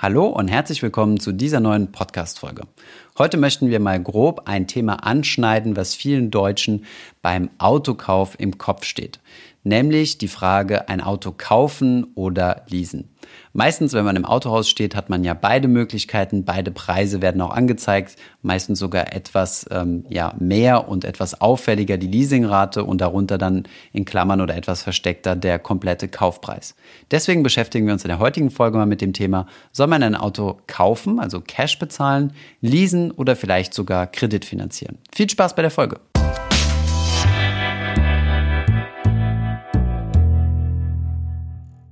Hallo und herzlich willkommen zu dieser neuen Podcast-Folge. Heute möchten wir mal grob ein Thema anschneiden, was vielen Deutschen beim Autokauf im Kopf steht nämlich die Frage, ein Auto kaufen oder leasen. Meistens, wenn man im Autohaus steht, hat man ja beide Möglichkeiten. Beide Preise werden auch angezeigt. Meistens sogar etwas ähm, ja, mehr und etwas auffälliger die Leasingrate und darunter dann in Klammern oder etwas versteckter der komplette Kaufpreis. Deswegen beschäftigen wir uns in der heutigen Folge mal mit dem Thema, soll man ein Auto kaufen, also Cash bezahlen, leasen oder vielleicht sogar Kredit finanzieren? Viel Spaß bei der Folge.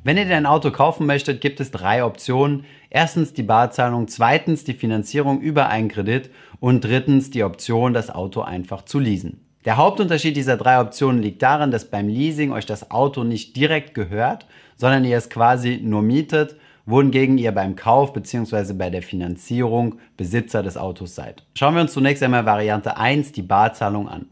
Wenn ihr ein Auto kaufen möchtet, gibt es drei Optionen. Erstens die Barzahlung, zweitens die Finanzierung über einen Kredit und drittens die Option, das Auto einfach zu leasen. Der Hauptunterschied dieser drei Optionen liegt darin, dass beim Leasing euch das Auto nicht direkt gehört, sondern ihr es quasi nur mietet, wohingegen ihr beim Kauf bzw. bei der Finanzierung Besitzer des Autos seid. Schauen wir uns zunächst einmal Variante 1, die Barzahlung an.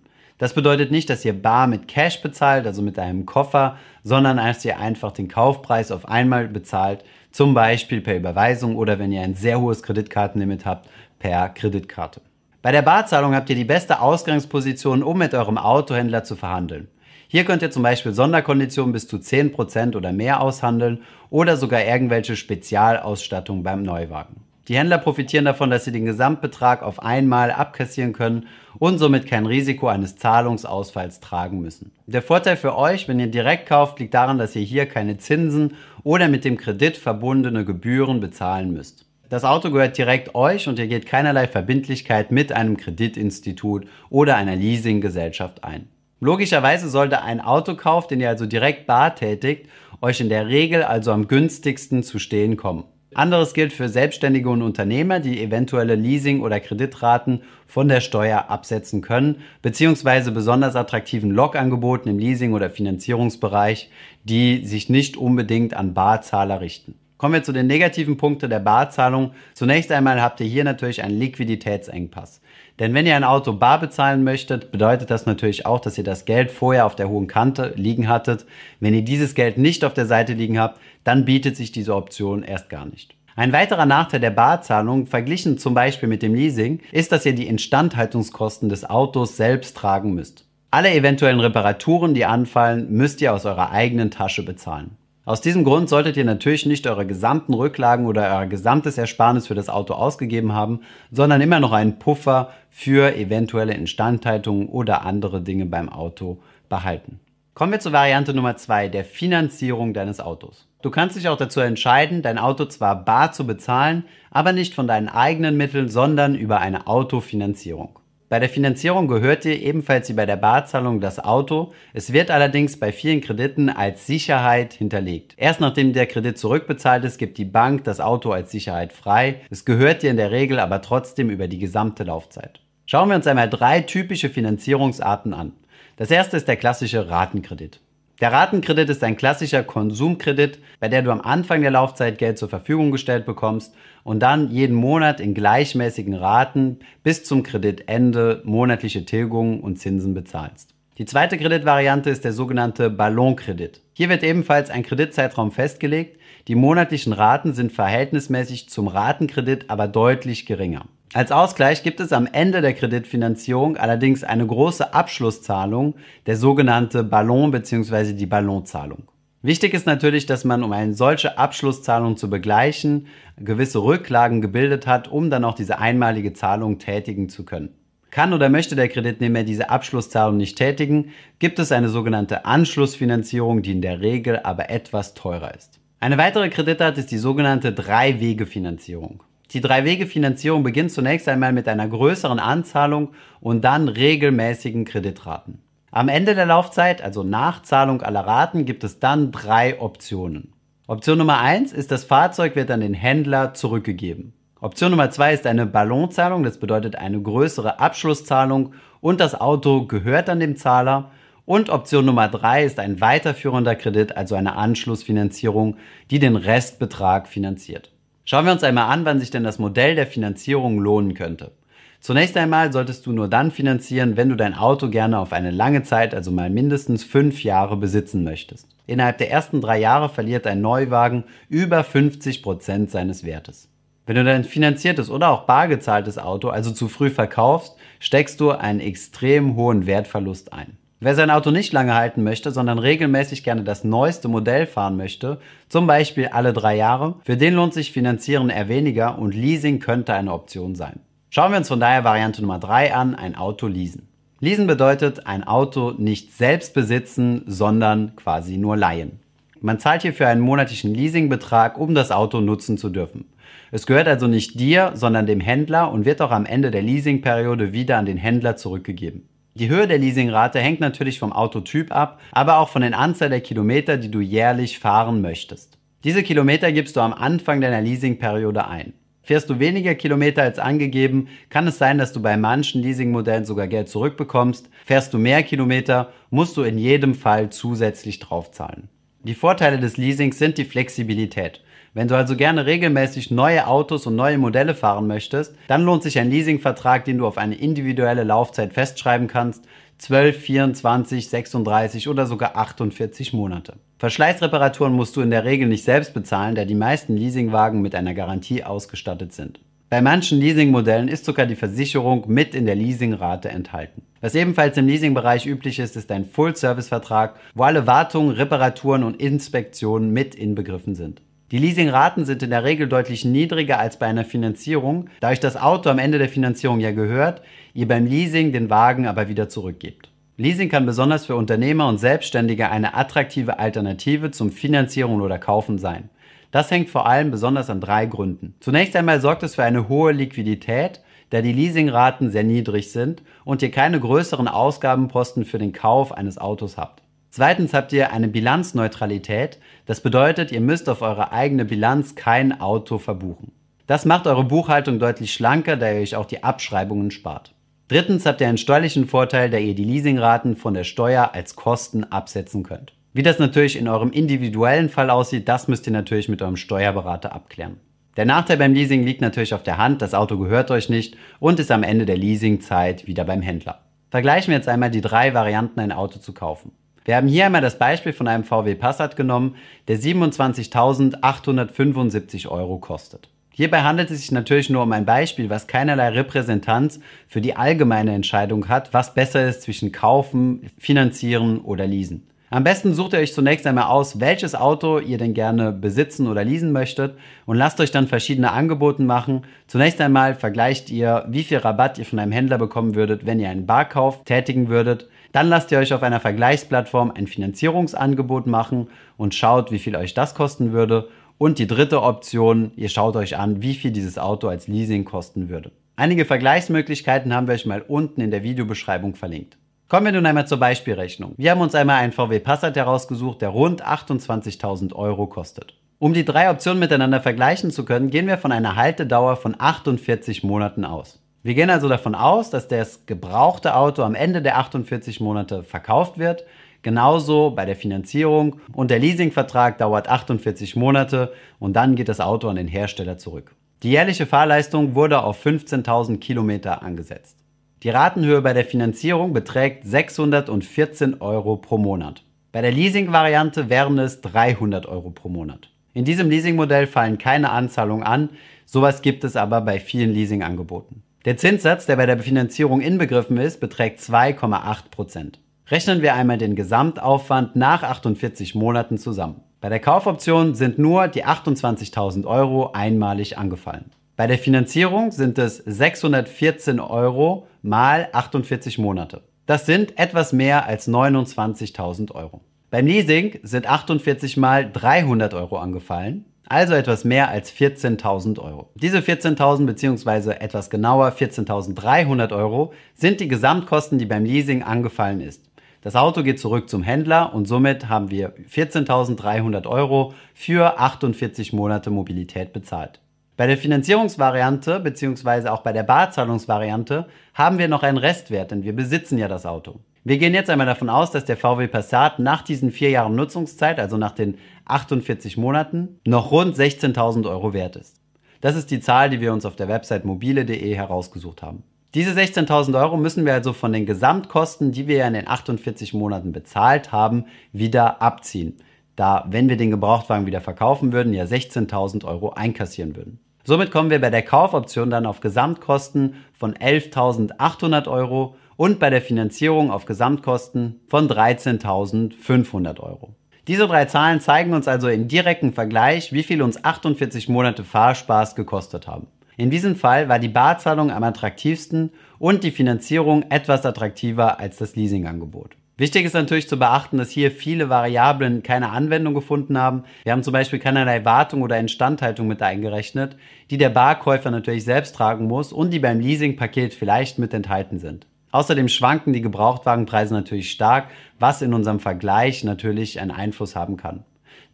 Das bedeutet nicht, dass ihr bar mit Cash bezahlt, also mit einem Koffer, sondern dass ihr einfach den Kaufpreis auf einmal bezahlt, zum Beispiel per Überweisung oder wenn ihr ein sehr hohes Kreditkartenlimit habt, per Kreditkarte. Bei der Barzahlung habt ihr die beste Ausgangsposition, um mit eurem Autohändler zu verhandeln. Hier könnt ihr zum Beispiel Sonderkonditionen bis zu 10% oder mehr aushandeln oder sogar irgendwelche Spezialausstattung beim Neuwagen. Die Händler profitieren davon, dass sie den Gesamtbetrag auf einmal abkassieren können und somit kein Risiko eines Zahlungsausfalls tragen müssen. Der Vorteil für euch, wenn ihr direkt kauft, liegt daran, dass ihr hier keine Zinsen oder mit dem Kredit verbundene Gebühren bezahlen müsst. Das Auto gehört direkt euch und ihr geht keinerlei Verbindlichkeit mit einem Kreditinstitut oder einer Leasinggesellschaft ein. Logischerweise sollte ein Autokauf, den ihr also direkt bar tätigt, euch in der Regel also am günstigsten zu stehen kommen. Anderes gilt für Selbstständige und Unternehmer, die eventuelle Leasing- oder Kreditraten von der Steuer absetzen können, beziehungsweise besonders attraktiven Log-Angeboten im Leasing- oder Finanzierungsbereich, die sich nicht unbedingt an Barzahler richten. Kommen wir zu den negativen Punkten der Barzahlung. Zunächst einmal habt ihr hier natürlich einen Liquiditätsengpass. Denn wenn ihr ein Auto bar bezahlen möchtet, bedeutet das natürlich auch, dass ihr das Geld vorher auf der hohen Kante liegen hattet. Wenn ihr dieses Geld nicht auf der Seite liegen habt, dann bietet sich diese Option erst gar nicht. Ein weiterer Nachteil der Barzahlung, verglichen zum Beispiel mit dem Leasing, ist, dass ihr die Instandhaltungskosten des Autos selbst tragen müsst. Alle eventuellen Reparaturen, die anfallen, müsst ihr aus eurer eigenen Tasche bezahlen. Aus diesem Grund solltet ihr natürlich nicht eure gesamten Rücklagen oder euer gesamtes Ersparnis für das Auto ausgegeben haben, sondern immer noch einen Puffer für eventuelle Instandhaltungen oder andere Dinge beim Auto behalten. Kommen wir zur Variante Nummer zwei, der Finanzierung deines Autos. Du kannst dich auch dazu entscheiden, dein Auto zwar bar zu bezahlen, aber nicht von deinen eigenen Mitteln, sondern über eine Autofinanzierung. Bei der Finanzierung gehört dir ebenfalls wie bei der Barzahlung das Auto. Es wird allerdings bei vielen Krediten als Sicherheit hinterlegt. Erst nachdem der Kredit zurückbezahlt ist, gibt die Bank das Auto als Sicherheit frei. Es gehört dir in der Regel aber trotzdem über die gesamte Laufzeit. Schauen wir uns einmal drei typische Finanzierungsarten an. Das erste ist der klassische Ratenkredit. Der Ratenkredit ist ein klassischer Konsumkredit, bei der du am Anfang der Laufzeit Geld zur Verfügung gestellt bekommst und dann jeden Monat in gleichmäßigen Raten bis zum Kreditende monatliche Tilgungen und Zinsen bezahlst. Die zweite Kreditvariante ist der sogenannte Ballonkredit. Hier wird ebenfalls ein Kreditzeitraum festgelegt. Die monatlichen Raten sind verhältnismäßig zum Ratenkredit aber deutlich geringer. Als Ausgleich gibt es am Ende der Kreditfinanzierung allerdings eine große Abschlusszahlung, der sogenannte Ballon bzw. die Ballonzahlung. Wichtig ist natürlich, dass man, um eine solche Abschlusszahlung zu begleichen, gewisse Rücklagen gebildet hat, um dann auch diese einmalige Zahlung tätigen zu können. Kann oder möchte der Kreditnehmer diese Abschlusszahlung nicht tätigen, gibt es eine sogenannte Anschlussfinanzierung, die in der Regel aber etwas teurer ist. Eine weitere Kreditart ist die sogenannte Drei-Wege-Finanzierung. Die Drei-Wege-Finanzierung beginnt zunächst einmal mit einer größeren Anzahlung und dann regelmäßigen Kreditraten. Am Ende der Laufzeit, also nach Zahlung aller Raten, gibt es dann drei Optionen. Option Nummer eins ist, das Fahrzeug wird an den Händler zurückgegeben. Option Nummer zwei ist eine Ballonzahlung, das bedeutet eine größere Abschlusszahlung und das Auto gehört an dem Zahler. Und Option Nummer drei ist ein weiterführender Kredit, also eine Anschlussfinanzierung, die den Restbetrag finanziert. Schauen wir uns einmal an, wann sich denn das Modell der Finanzierung lohnen könnte. Zunächst einmal solltest du nur dann finanzieren, wenn du dein Auto gerne auf eine lange Zeit, also mal mindestens fünf Jahre besitzen möchtest. Innerhalb der ersten drei Jahre verliert ein Neuwagen über 50 Prozent seines Wertes. Wenn du dein finanziertes oder auch bar gezahltes Auto also zu früh verkaufst, steckst du einen extrem hohen Wertverlust ein. Wer sein Auto nicht lange halten möchte, sondern regelmäßig gerne das neueste Modell fahren möchte, zum Beispiel alle drei Jahre, für den lohnt sich Finanzieren eher weniger und Leasing könnte eine Option sein. Schauen wir uns von daher Variante Nummer drei an, ein Auto leasen. Leasen bedeutet ein Auto nicht selbst besitzen, sondern quasi nur leihen. Man zahlt hierfür einen monatlichen Leasingbetrag, um das Auto nutzen zu dürfen. Es gehört also nicht dir, sondern dem Händler und wird auch am Ende der Leasingperiode wieder an den Händler zurückgegeben. Die Höhe der Leasingrate hängt natürlich vom Autotyp ab, aber auch von der Anzahl der Kilometer, die du jährlich fahren möchtest. Diese Kilometer gibst du am Anfang deiner Leasingperiode ein. Fährst du weniger Kilometer als angegeben, kann es sein, dass du bei manchen Leasingmodellen sogar Geld zurückbekommst. Fährst du mehr Kilometer, musst du in jedem Fall zusätzlich draufzahlen. Die Vorteile des Leasings sind die Flexibilität. Wenn du also gerne regelmäßig neue Autos und neue Modelle fahren möchtest, dann lohnt sich ein Leasingvertrag, den du auf eine individuelle Laufzeit festschreiben kannst, 12, 24, 36 oder sogar 48 Monate. Verschleißreparaturen musst du in der Regel nicht selbst bezahlen, da die meisten Leasingwagen mit einer Garantie ausgestattet sind. Bei manchen Leasingmodellen ist sogar die Versicherung mit in der Leasingrate enthalten. Was ebenfalls im Leasingbereich üblich ist, ist ein Full-Service-Vertrag, wo alle Wartungen, Reparaturen und Inspektionen mit inbegriffen sind. Die Leasingraten sind in der Regel deutlich niedriger als bei einer Finanzierung, da euch das Auto am Ende der Finanzierung ja gehört, ihr beim Leasing den Wagen aber wieder zurückgebt. Leasing kann besonders für Unternehmer und Selbstständige eine attraktive Alternative zum Finanzieren oder Kaufen sein. Das hängt vor allem besonders an drei Gründen. Zunächst einmal sorgt es für eine hohe Liquidität, da die Leasingraten sehr niedrig sind und ihr keine größeren Ausgabenposten für den Kauf eines Autos habt. Zweitens habt ihr eine Bilanzneutralität. Das bedeutet, ihr müsst auf eure eigene Bilanz kein Auto verbuchen. Das macht eure Buchhaltung deutlich schlanker, da ihr euch auch die Abschreibungen spart. Drittens habt ihr einen steuerlichen Vorteil, da ihr die Leasingraten von der Steuer als Kosten absetzen könnt. Wie das natürlich in eurem individuellen Fall aussieht, das müsst ihr natürlich mit eurem Steuerberater abklären. Der Nachteil beim Leasing liegt natürlich auf der Hand, das Auto gehört euch nicht und ist am Ende der Leasingzeit wieder beim Händler. Vergleichen wir jetzt einmal die drei Varianten, ein Auto zu kaufen. Wir haben hier einmal das Beispiel von einem VW Passat genommen, der 27.875 Euro kostet. Hierbei handelt es sich natürlich nur um ein Beispiel, was keinerlei Repräsentanz für die allgemeine Entscheidung hat, was besser ist zwischen kaufen, finanzieren oder leasen. Am besten sucht ihr euch zunächst einmal aus, welches Auto ihr denn gerne besitzen oder leasen möchtet und lasst euch dann verschiedene Angebote machen. Zunächst einmal vergleicht ihr, wie viel Rabatt ihr von einem Händler bekommen würdet, wenn ihr einen Barkauf tätigen würdet. Dann lasst ihr euch auf einer Vergleichsplattform ein Finanzierungsangebot machen und schaut, wie viel euch das kosten würde. Und die dritte Option, ihr schaut euch an, wie viel dieses Auto als Leasing kosten würde. Einige Vergleichsmöglichkeiten haben wir euch mal unten in der Videobeschreibung verlinkt. Kommen wir nun einmal zur Beispielrechnung. Wir haben uns einmal einen VW Passat herausgesucht, der rund 28.000 Euro kostet. Um die drei Optionen miteinander vergleichen zu können, gehen wir von einer Haltedauer von 48 Monaten aus. Wir gehen also davon aus, dass das gebrauchte Auto am Ende der 48 Monate verkauft wird. Genauso bei der Finanzierung und der Leasingvertrag dauert 48 Monate und dann geht das Auto an den Hersteller zurück. Die jährliche Fahrleistung wurde auf 15.000 Kilometer angesetzt. Die Ratenhöhe bei der Finanzierung beträgt 614 Euro pro Monat. Bei der Leasing-Variante wären es 300 Euro pro Monat. In diesem Leasingmodell fallen keine Anzahlungen an, sowas gibt es aber bei vielen Leasingangeboten. Der Zinssatz, der bei der Finanzierung inbegriffen ist, beträgt 2,8 Prozent. Rechnen wir einmal den Gesamtaufwand nach 48 Monaten zusammen. Bei der Kaufoption sind nur die 28.000 Euro einmalig angefallen. Bei der Finanzierung sind es 614 Euro mal 48 Monate. Das sind etwas mehr als 29.000 Euro. Beim Leasing sind 48 mal 300 Euro angefallen also etwas mehr als 14.000 Euro. Diese 14.000 bzw. etwas genauer 14.300 Euro sind die Gesamtkosten, die beim Leasing angefallen ist. Das Auto geht zurück zum Händler und somit haben wir 14.300 Euro für 48 Monate Mobilität bezahlt. Bei der Finanzierungsvariante bzw. auch bei der Barzahlungsvariante haben wir noch einen Restwert, denn wir besitzen ja das Auto. Wir gehen jetzt einmal davon aus, dass der VW Passat nach diesen vier Jahren Nutzungszeit, also nach den 48 Monaten, noch rund 16.000 Euro wert ist. Das ist die Zahl, die wir uns auf der Website mobile.de herausgesucht haben. Diese 16.000 Euro müssen wir also von den Gesamtkosten, die wir ja in den 48 Monaten bezahlt haben, wieder abziehen. Da, wenn wir den Gebrauchtwagen wieder verkaufen würden, ja 16.000 Euro einkassieren würden. Somit kommen wir bei der Kaufoption dann auf Gesamtkosten von 11.800 Euro und bei der Finanzierung auf Gesamtkosten von 13.500 Euro. Diese drei Zahlen zeigen uns also im direkten Vergleich, wie viel uns 48 Monate Fahrspaß gekostet haben. In diesem Fall war die Barzahlung am attraktivsten und die Finanzierung etwas attraktiver als das Leasingangebot. Wichtig ist natürlich zu beachten, dass hier viele Variablen keine Anwendung gefunden haben. Wir haben zum Beispiel keinerlei Wartung oder Instandhaltung mit eingerechnet, die der Barkäufer natürlich selbst tragen muss und die beim Leasingpaket vielleicht mit enthalten sind. Außerdem schwanken die Gebrauchtwagenpreise natürlich stark, was in unserem Vergleich natürlich einen Einfluss haben kann.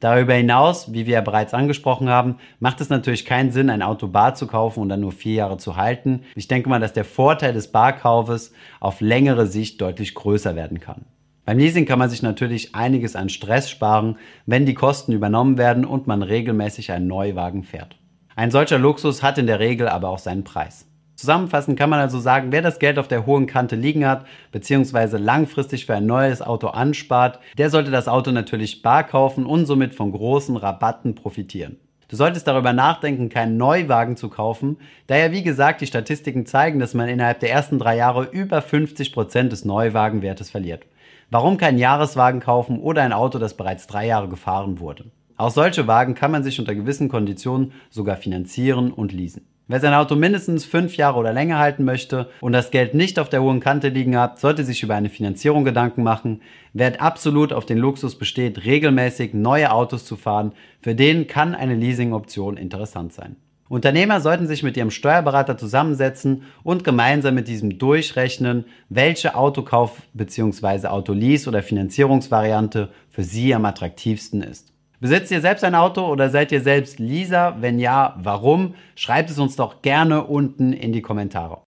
Darüber hinaus, wie wir ja bereits angesprochen haben, macht es natürlich keinen Sinn, ein Auto bar zu kaufen und dann nur vier Jahre zu halten. Ich denke mal, dass der Vorteil des Barkaufes auf längere Sicht deutlich größer werden kann. Beim Leasing kann man sich natürlich einiges an Stress sparen, wenn die Kosten übernommen werden und man regelmäßig einen Neuwagen fährt. Ein solcher Luxus hat in der Regel aber auch seinen Preis. Zusammenfassend kann man also sagen, wer das Geld auf der hohen Kante liegen hat, beziehungsweise langfristig für ein neues Auto anspart, der sollte das Auto natürlich bar kaufen und somit von großen Rabatten profitieren. Du solltest darüber nachdenken, keinen Neuwagen zu kaufen, da ja wie gesagt die Statistiken zeigen, dass man innerhalb der ersten drei Jahre über 50 Prozent des Neuwagenwertes verliert. Warum keinen Jahreswagen kaufen oder ein Auto, das bereits drei Jahre gefahren wurde? Auch solche Wagen kann man sich unter gewissen Konditionen sogar finanzieren und leasen. Wer sein Auto mindestens fünf Jahre oder länger halten möchte und das Geld nicht auf der hohen Kante liegen hat, sollte sich über eine Finanzierung Gedanken machen. Wer absolut auf den Luxus besteht, regelmäßig neue Autos zu fahren, für den kann eine Leasing-Option interessant sein. Unternehmer sollten sich mit ihrem Steuerberater zusammensetzen und gemeinsam mit diesem durchrechnen, welche Autokauf- bzw. Autolease- oder Finanzierungsvariante für sie am attraktivsten ist. Besitzt ihr selbst ein Auto oder seid ihr selbst Leaser? Wenn ja, warum? Schreibt es uns doch gerne unten in die Kommentare.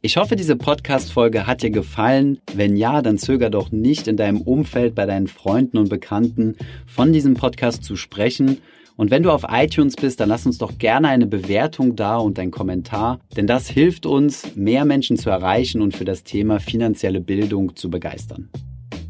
Ich hoffe, diese Podcast-Folge hat dir gefallen. Wenn ja, dann zöger doch nicht in deinem Umfeld bei deinen Freunden und Bekannten von diesem Podcast zu sprechen. Und wenn du auf iTunes bist, dann lass uns doch gerne eine Bewertung da und ein Kommentar, denn das hilft uns, mehr Menschen zu erreichen und für das Thema finanzielle Bildung zu begeistern.